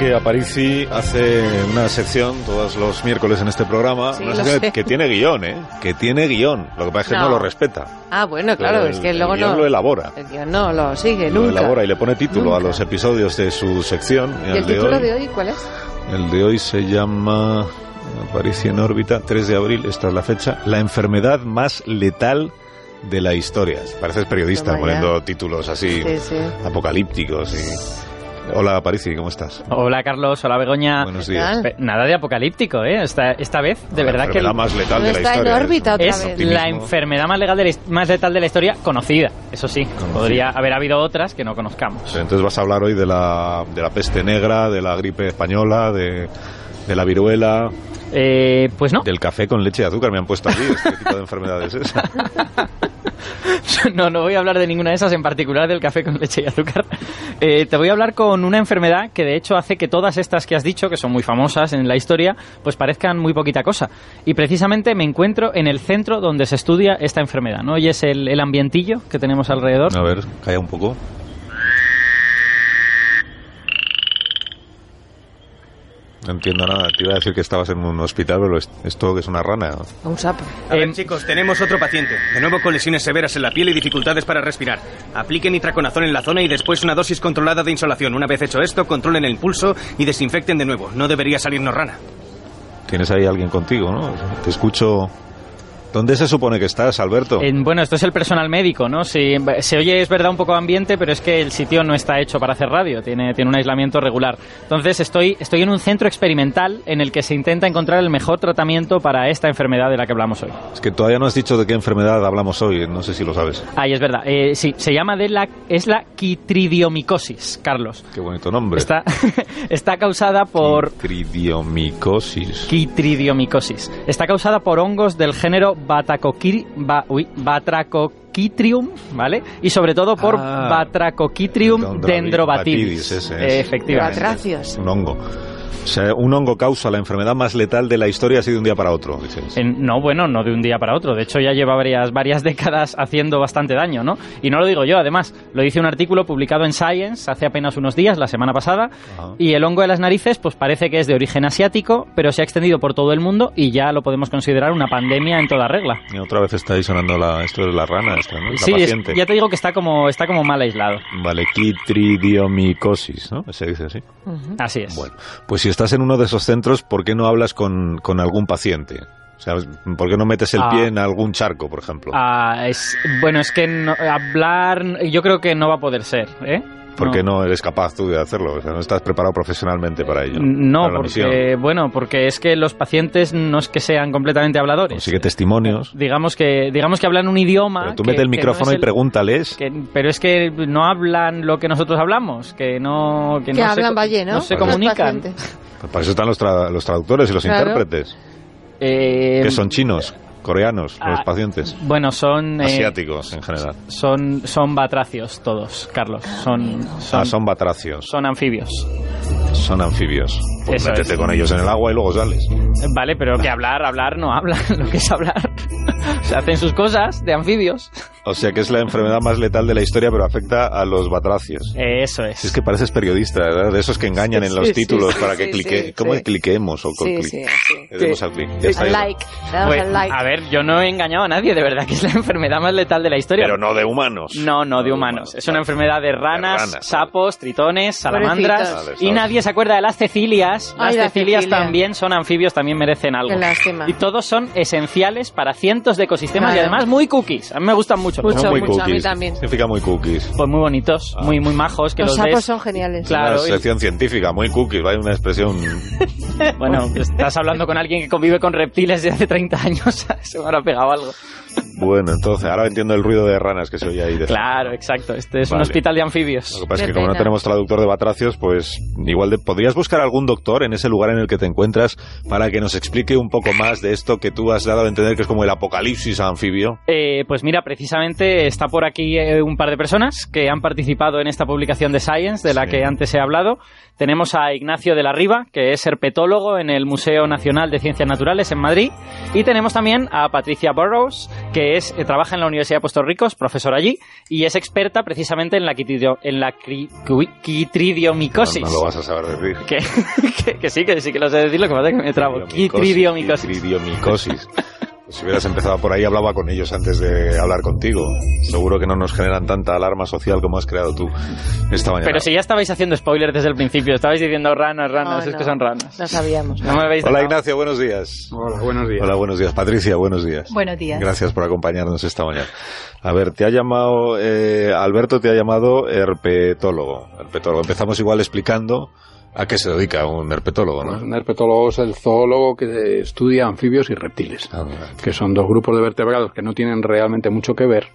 Que Aparici hace una sección todos los miércoles en este programa, Sí, una lo sección que tiene guion, ¿eh? Que tiene guion. Lo que pasa es que no, No. lo respeta. Ah, bueno, claro, El- es que el luego guion no. lo elabora. El guion no lo sigue, Lo nunca. elabora y le pone título a Nunca. los episodios de su sección. ¿Y el el de título hoy, de hoy cuál es? el de hoy se llama Aparici en órbita, 3 de abril, esta es la fecha. La enfermedad más letal de la historia. Pareces periodista poniendo títulos así Sí, sí. apocalípticos y... Hola Aparici, ¿cómo estás? Hola Carlos, hola Begoña. Buenos ¿Qué días. Nada de apocalíptico, ¿eh? Esta, esta vez, de La verdad que enfermedad más letal de la está en historia. órbita otra es vez. La enfermedad más, legal de la más letal de la historia conocida, eso sí. Podría haber habido otras que no conozcamos. Entonces vas a hablar hoy de la, de la peste negra, de la gripe española, de, de la viruela, Eh, pues no. del café con leche y azúcar. Me han puesto aquí este tipo de enfermedades. ¿eh? no, no voy a hablar de ninguna de esas, en particular del café con leche y azúcar. Eh, te voy a hablar con una enfermedad que de hecho hace que todas estas que has dicho, que son muy famosas en la historia, pues parezcan muy poquita cosa. Y precisamente me encuentro en el centro donde se estudia esta enfermedad. ¿No oyes el, el ambientillo que tenemos alrededor? A ver, calla un poco. No entiendo nada. Te iba a decir que estabas en un hospital, pero es- esto que es una rana. Un sapo. A ver, chicos, tenemos otro paciente. De nuevo con lesiones severas en la piel y dificultades para respirar. Apliquen nitraconazol en la zona y después una dosis controlada de insolación. Una vez hecho esto, controlen el pulso y desinfecten de nuevo. No debería salirnos rana. Tienes ahí alguien contigo, ¿no? Te escucho. ¿Dónde se supone que estás, Alberto? En- bueno, esto es el personal médico, ¿no? Si, se oye, es verdad, un poco ambiente, pero es que el sitio no está hecho para hacer radio, tiene, tiene un aislamiento regular. Entonces, estoy, estoy en un centro experimental en el que se intenta encontrar el mejor tratamiento para esta enfermedad de la que hablamos hoy. Es que todavía no has dicho de qué enfermedad hablamos hoy. No sé si lo sabes. Ahí es verdad. Eh, sí, se llama de la, es la quitridiomicosis, Carlos. Qué bonito nombre. Está, está causada por Quitridiomicosis. quitridiomicosis. Está causada por hongos del género Batacoquiri- ba- uy, Batracoquitrium, ¿vale? Y sobre todo por Ah. Batracoquitrium Dendrobatidis, dendrobatidis. ese es. Eh, Efectivamente. Batracios. Un hongo. O sea, un hongo causa la enfermedad más letal de la historia así de un día para otro, dices. En- no, bueno, no de un día para otro. De hecho, ya lleva varias, varias décadas haciendo bastante daño, ¿no? Y no lo digo yo, además. Lo dice un artículo publicado en Science hace apenas unos días, la semana pasada. Ajá. Y el hongo de las narices, pues parece que es de origen asiático, pero se ha extendido por todo el mundo y ya lo podemos considerar una pandemia en toda regla. Y otra vez está ahí sonando la, esto de la rana, esta, ¿no? La Sí, es- ya te digo que está como, está como mal aislado. Vale, quitridiomicosis, ¿no? Se dice así. Así es. Bueno, pues si estás en uno de esos centros, ¿por qué no hablas con, con algún paciente? O sea, ¿por qué no metes el Ah. pie en algún charco, por ejemplo? Ah, es, bueno, es que no- hablar, yo creo que no va a poder ser, ¿eh? ¿Por qué no eres capaz tú de hacerlo? O sea, no estás preparado profesionalmente para ello. No, para porque, bueno, porque es que los pacientes no es que sean completamente habladores. Consigue testimonios. Digamos que, digamos que hablan un idioma. Pero tú que- mete el que no micrófono es y el- pregúntales. que- pero es que no hablan lo que nosotros hablamos, que no, que Que no hablan se, valle, ¿no? no se comunican. Para eso están los, tra- los traductores y los Claro. intérpretes. Eh, que son chinos, coreanos, los ah, pacientes. Bueno, son eh, Asiáticos en general. son son batracios todos, Carlos. Son son, ah, son batracios. son anfibios. Son anfibios. Pues Eso métete es. con ellos en el agua y luego sales. Vale, pero que hablar, hablar no hablan. Lo que es hablar. Se hacen sus cosas de anfibios. O sea que es la enfermedad más letal de la historia, pero afecta a los batracios. Eso es. Si es que pareces periodista, ¿verdad? De esos que engañan en los Sí, títulos sí, para que sí, clique. sí, ¿Cómo sí. cliquemos o con Sí, clic? sí, sí. Le demos al clic. Like. Pues, like. A ver, yo no he engañado a nadie, de verdad, que es la enfermedad más letal de la historia. Pero no de humanos. No, no, de humanos. Es una enfermedad de ranas, ranas, sapos, tritones, salamandras. Y nadie se acuerda de las cecilias. Las Ay, la cecilias cecilia. también son anfibios, también merecen algo. Qué lástima. Y todos son esenciales para cientos de ecosistemas y además muy cookies. A mí me gustan mucho. Mucho. Muy mucho, a mí cookies. también. Significa muy cookies. Pues muy bonitos, muy muy majos que Los los, sapos ves. son geniales. Claro, Una y- sección científica, muy cookies. Hay una expresión. Bueno, estás hablando con alguien que convive con reptiles desde hace 30 años, se me habrá pegado algo. Bueno, entonces, ahora entiendo el ruido de ranas que se oye ahí. De Claro, exacto. Este es un hospital de anfibios. Lo que pasa es que como no tenemos traductor de batracios, pues igual de, podrías buscar algún doctor en ese lugar en el que te encuentras para que nos explique un poco más de esto que tú has dado a entender que es como el apocalipsis anfibio. Eh, pues mira, precisamente está por aquí eh, un par de personas que han participado en esta publicación de Science, de la Sí. que antes he hablado. Tenemos a Ignacio de la Riva, que es herpetólogo en el Museo Nacional de Ciencias Naturales en Madrid. Y tenemos también a Patricia Burrows, que es, eh, trabaja en la Universidad de Puerto Rico, es profesora allí, y es experta precisamente en la, quitidio- en la cri- cui- quitridiomicosis. No, no lo vas a saber decir. que, que- que sí, que sí que lo sé decir, lo que pasa es que me trabo. Quitridiomicosis. Quitridiomicosis. Si hubieras empezado por ahí, hablaba con ellos antes de hablar contigo. Seguro que no nos generan tanta alarma social como has creado tú esta mañana. Pero si ya estabais haciendo spoilers desde el principio, estabais diciendo ranas, ranas, No, es que son ranas. No sabíamos. No me habéis Hola dejado. Ignacio, buenos días. Hola, buenos días. Hola, buenos días. Patricia, buenos días. Buenos días. Gracias por acompañarnos esta mañana. A ver, te ha llamado, eh, Alberto te ha llamado herpetólogo. herpetólogo. Empezamos igual explicando a qué se dedica un herpetólogo, Pues ¿no? un herpetólogo es el zoólogo que estudia anfibios y reptiles, Ah, que son dos grupos de vertebrados que no tienen realmente mucho que ver,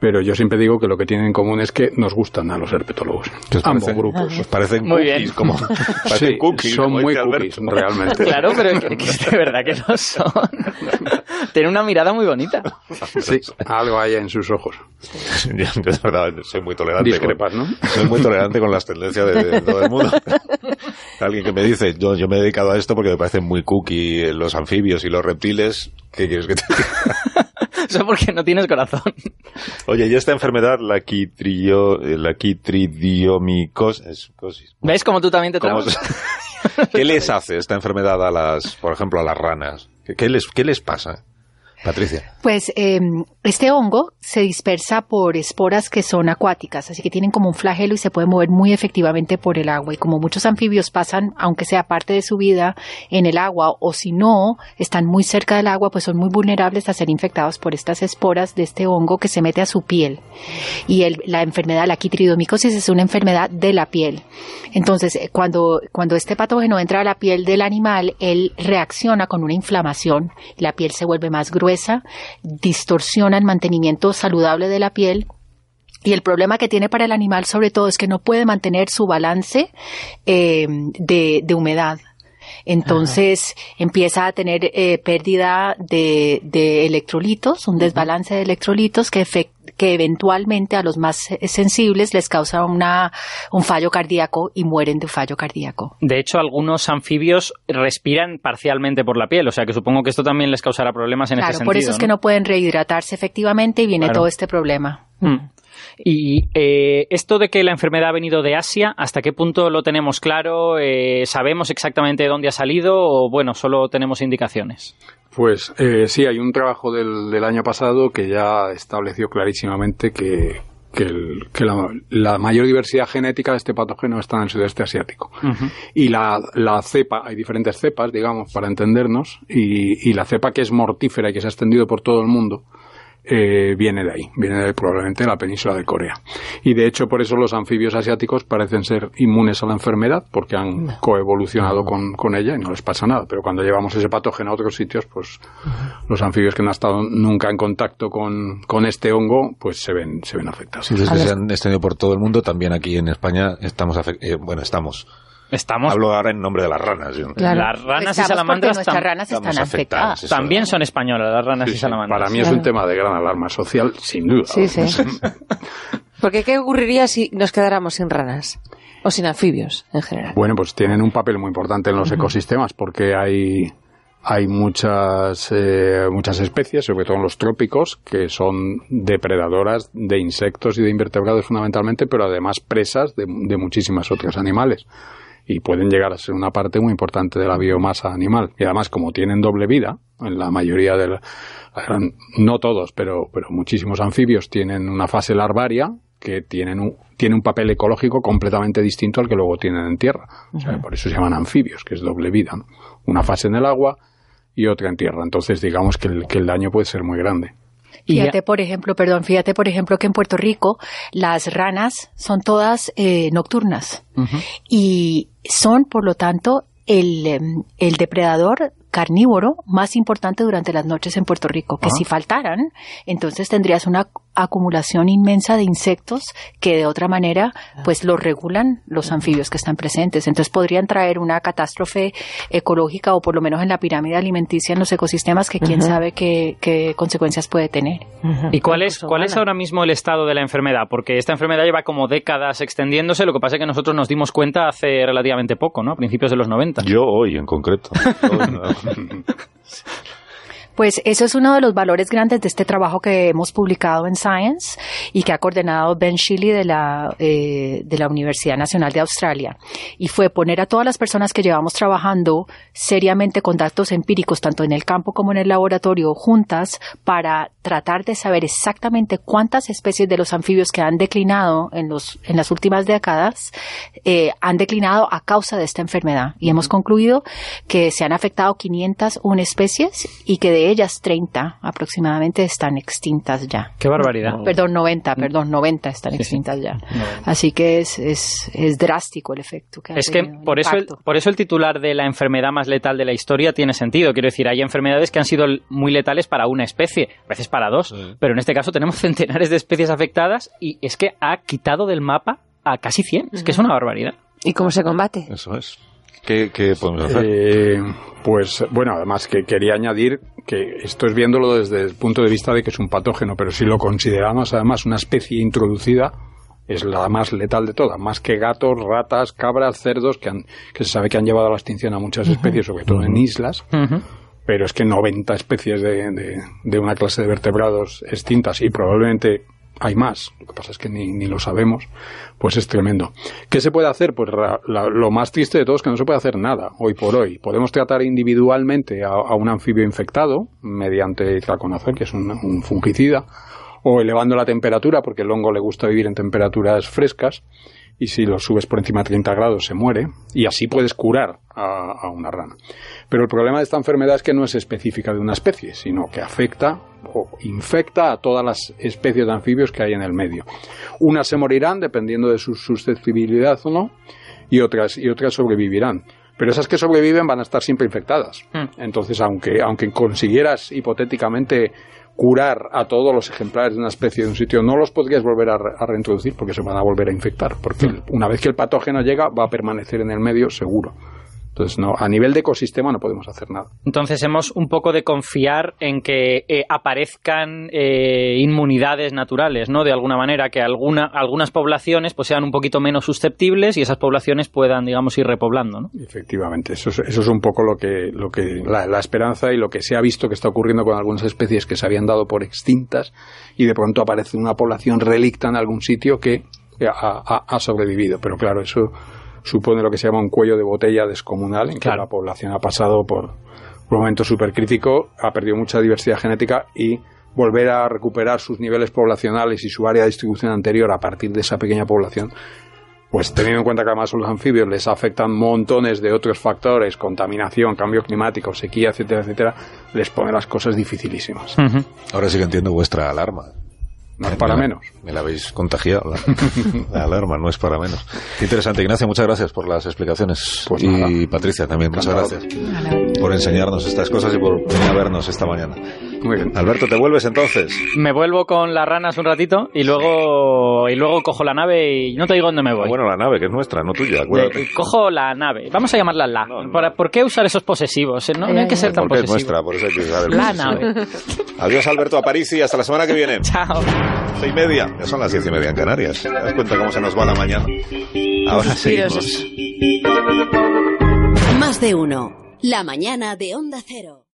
pero yo siempre digo que lo que tienen en común es que nos gustan a los herpetólogos. ¿Qué os Ambos parecen? grupos. Os parecen Muy cookies, bien. como parecen Sí, cookies, son como muy cookies, Alberto. realmente. Claro, pero que, que de verdad que no son. Tiene una mirada muy bonita. Sí, algo hay en sus ojos. Yo, de verdad, soy muy tolerante. Discrepas, ¿no? Soy muy tolerante con las tendencias de, de todo el mundo. Alguien que me dice, yo, yo me he dedicado a esto porque me parecen muy cookie los anfibios y los reptiles. ¿Qué quieres que te diga? Eso porque no tienes corazón. Oye, y esta enfermedad, la, quitrio, eh, la quitridiomicosis, cosis. ¿Ves cómo tú también te ¿Cómo trabas? ¿Qué les hace esta enfermedad a las, por ejemplo, a las ranas? ¿Qué, qué les, qué les pasa? Patricia. Pues eh, este hongo se dispersa por esporas que son acuáticas, así que tienen como un flagelo y se pueden mover muy efectivamente por el agua. Y como muchos anfibios pasan, aunque sea parte de su vida, en el agua, o si no, están muy cerca del agua, pues son muy vulnerables a ser infectados por estas esporas de este hongo que se mete a su piel. Y el- la enfermedad, la quitridomicosis, es una enfermedad de la piel. Entonces, eh, cuando, cuando este patógeno entra a la piel del animal, él reacciona con una inflamación, la piel se vuelve más gruesa, distorsiona el mantenimiento saludable de la piel y el problema que tiene para el animal sobre todo es que no puede mantener su balance eh, de, de humedad. Entonces empieza a tener eh, pérdida de, de electrolitos, un desbalance de electrolitos que, que eventualmente a los más eh, sensibles les causa una, un fallo cardíaco y mueren de fallo cardíaco. De hecho, algunos anfibios respiran parcialmente por la piel, o sea que supongo que esto también les causará problemas en claro, este sentido. por eso es que no pueden rehidratarse efectivamente y viene Claro. todo este problema. Mm. Y eh, esto de que la enfermedad ha venido de Asia, ¿hasta qué punto lo tenemos claro? Eh, ¿Sabemos exactamente de dónde ha salido o, bueno, solo tenemos indicaciones? Pues eh, sí, hay un trabajo del, del año pasado que ya estableció clarísimamente que, que, el- que la, la mayor diversidad genética de este patógeno está en el sudeste asiático. Y la, la cepa, hay diferentes cepas, digamos, para entendernos, y, y la cepa que es mortífera y que se ha extendido por todo el mundo, eh, viene de ahí, viene de probablemente de la península de Corea. Y de hecho, por eso los anfibios asiáticos parecen ser inmunes a la enfermedad, porque han coevolucionado con, con ella y no les pasa nada. Pero cuando llevamos ese patógeno a otros sitios, pues los anfibios que no han estado nunca en contacto con, con este hongo, pues se ven, se ven afectados. Si desde que se han extendido por todo el mundo, también aquí en España estamos, eh, bueno, estamos. Estamos. Hablo ahora en nombre de las ranas. yo- Claro. Las ranas y salamandras tam- ranas están afectadas, también son españolas, las ranas Sí, y salamandras. Para mí es un tema de gran alarma social, sin duda. Sí, sí. Porque ¿qué ocurriría si nos quedáramos sin ranas? O sin anfibios, en general. Bueno, pues tienen un papel muy importante en los ecosistemas porque hay, hay muchas, eh, muchas especies, sobre todo en los trópicos, que son depredadoras de insectos y de invertebrados fundamentalmente, pero además presas de, de muchísimas otros animales. Y pueden llegar a ser una parte muy importante de la biomasa animal. Y además, como tienen doble vida, en la mayoría de la- no todos, pero, pero muchísimos anfibios tienen una fase larvaria que tienen un, tiene un papel ecológico completamente distinto al que luego tienen en tierra. O sea, por eso se llaman anfibios, que es doble vida. ¿no? Una fase en el agua y otra en tierra. Entonces, digamos que el, que el daño puede ser muy grande. Ya- Fíjate, por ejemplo, perdón, fíjate, por ejemplo, que en Puerto Rico las ranas son todas eh, nocturnas. Y son, por lo tanto, el, em, el depredador carnívoro más importante durante las noches en Puerto Rico, que si faltaran, entonces tendrías una acumulación inmensa de insectos que de otra manera pues lo regulan los anfibios que están presentes. Entonces podrían traer una catástrofe ecológica o por lo menos en la pirámide alimenticia en los ecosistemas que quién sabe qué, qué consecuencias puede tener. ¿Y cuál es, cuál es ahora mismo el estado de la enfermedad? Porque esta enfermedad lleva como décadas extendiéndose, lo que pasa es que nosotros nos dimos cuenta hace relativamente poco, ¿no? A principios de los 90. Yo hoy en concreto. Pues eso es uno de los valores grandes de este trabajo que hemos publicado en Science y que ha coordinado Ben Shilley de la, eh, de la Universidad Nacional de Australia. Y fue poner a todas las personas que llevamos trabajando seriamente con datos empíricos, tanto en el campo como en el laboratorio, juntas para tratar de saber exactamente cuántas especies de los anfibios que han declinado en, los, en las últimas décadas eh, han declinado a causa de esta enfermedad. Y hemos concluido que se han afectado 501 especies y que de ellas 30 aproximadamente están extintas ya. Qué barbaridad. Perdón, 90, perdón, 90 están extintas ya. Así que es, es, es drástico el efecto que ha Es que tenido, el por eso, el, por eso el titular de la enfermedad más letal de la historia tiene sentido. Quiero decir, hay enfermedades que han sido muy letales para una especie, a veces para dos, Sí. pero en este caso tenemos centenares de especies afectadas y es que ha quitado del mapa a casi 100. Es que es una barbaridad. ¿Y cómo se combate? Eso es. ¿Qué, qué podemos hacer? Eh, pues bueno, además que quería añadir que esto es viéndolo desde el punto de vista de que es un patógeno, pero si lo consideramos además una especie introducida, es la más letal de todas, más que gatos, ratas, cabras, cerdos, que, han- que se sabe que han llevado a la extinción a muchas especies, sobre todo en islas, pero es que 90 especies de, de- de una clase de vertebrados extintas y probablemente hay más, lo que pasa es que ni, ni lo sabemos, pues es tremendo. ¿Qué se puede hacer? Pues la- lo más triste de todo es que no se puede hacer nada hoy por hoy. Podemos tratar individualmente a, un anfibio infectado mediante traconazol, que es un, un fungicida, o elevando la temperatura, porque el hongo le gusta vivir en temperaturas frescas, y si lo subes por encima de 30 grados se muere, y así puedes curar a una rana. Pero el problema de esta enfermedad es que no es específica de una especie, sino que afecta o infecta a todas las especies de anfibios que hay en el medio. Unas se morirán dependiendo de su susceptibilidad o no, y otras, y otras sobrevivirán. Pero esas que sobreviven van a estar siempre infectadas. Hmm. Entonces, aunque, aunque consiguieras hipotéticamente curar a todos los ejemplares de una especie de un sitio, no los podrías volver a, re- a reintroducir porque se van a volver a infectar. Porque el- una vez que el patógeno llega, va a permanecer en el medio seguro. Entonces, no, a nivel de ecosistema no podemos hacer nada. Entonces hemos un poco de confiar en que eh, aparezcan eh, inmunidades naturales, ¿no? De alguna manera, que alguna, algunas poblaciones pues sean un poquito menos susceptibles y esas poblaciones puedan, digamos, ir repoblando, ¿no? Efectivamente, eso es, eso es un poco lo que, lo que la, la esperanza y lo que se ha visto que está ocurriendo con algunas especies que se habían dado por extintas y de pronto aparece una población relicta en algún sitio que ha, ha- ha sobrevivido. Pero claro, eso supone lo que se llama un cuello de botella descomunal en que la población ha pasado por un momento súper crítico, ha perdido mucha diversidad genética y volver a recuperar sus niveles poblacionales y su área de distribución anterior a partir de esa pequeña población pues teniendo en cuenta que además a los anfibios les afectan montones de otros factores, contaminación, cambio climático, sequía, etcétera, etcétera, les pone las cosas dificilísimas. Ahora sí que entiendo vuestra alarma. No es para Me la- menos. Me la habéis contagiado. La, la alarma no es para menos. Qué interesante, Ignacio. Muchas gracias por las explicaciones. Pues y. Patricia también, muchas gracias por enseñarnos estas cosas y por venir a vernos esta mañana. Muy bien. Alberto, ¿te vuelves entonces? Me vuelvo con las ranas un ratito y luego y luego cojo la nave y no te digo dónde me voy. Ah, bueno, la nave, que es nuestra, no tuya, acuérdate. Eh, cojo la nave. Vamos a llamarla la. No, no. ¿Para- ¿Por qué usar esos posesivos? No, no hay que ser tan Porque es nuestra, por eso hay que. La nave. Adiós, Alberto Aparici, hasta la semana que viene. Chao. Seis y media, ya son las diez y media en Canarias. ¿Te das cuenta cómo se nos va la mañana? Ahora seguimos. Más de uno. La mañana de Onda Cero.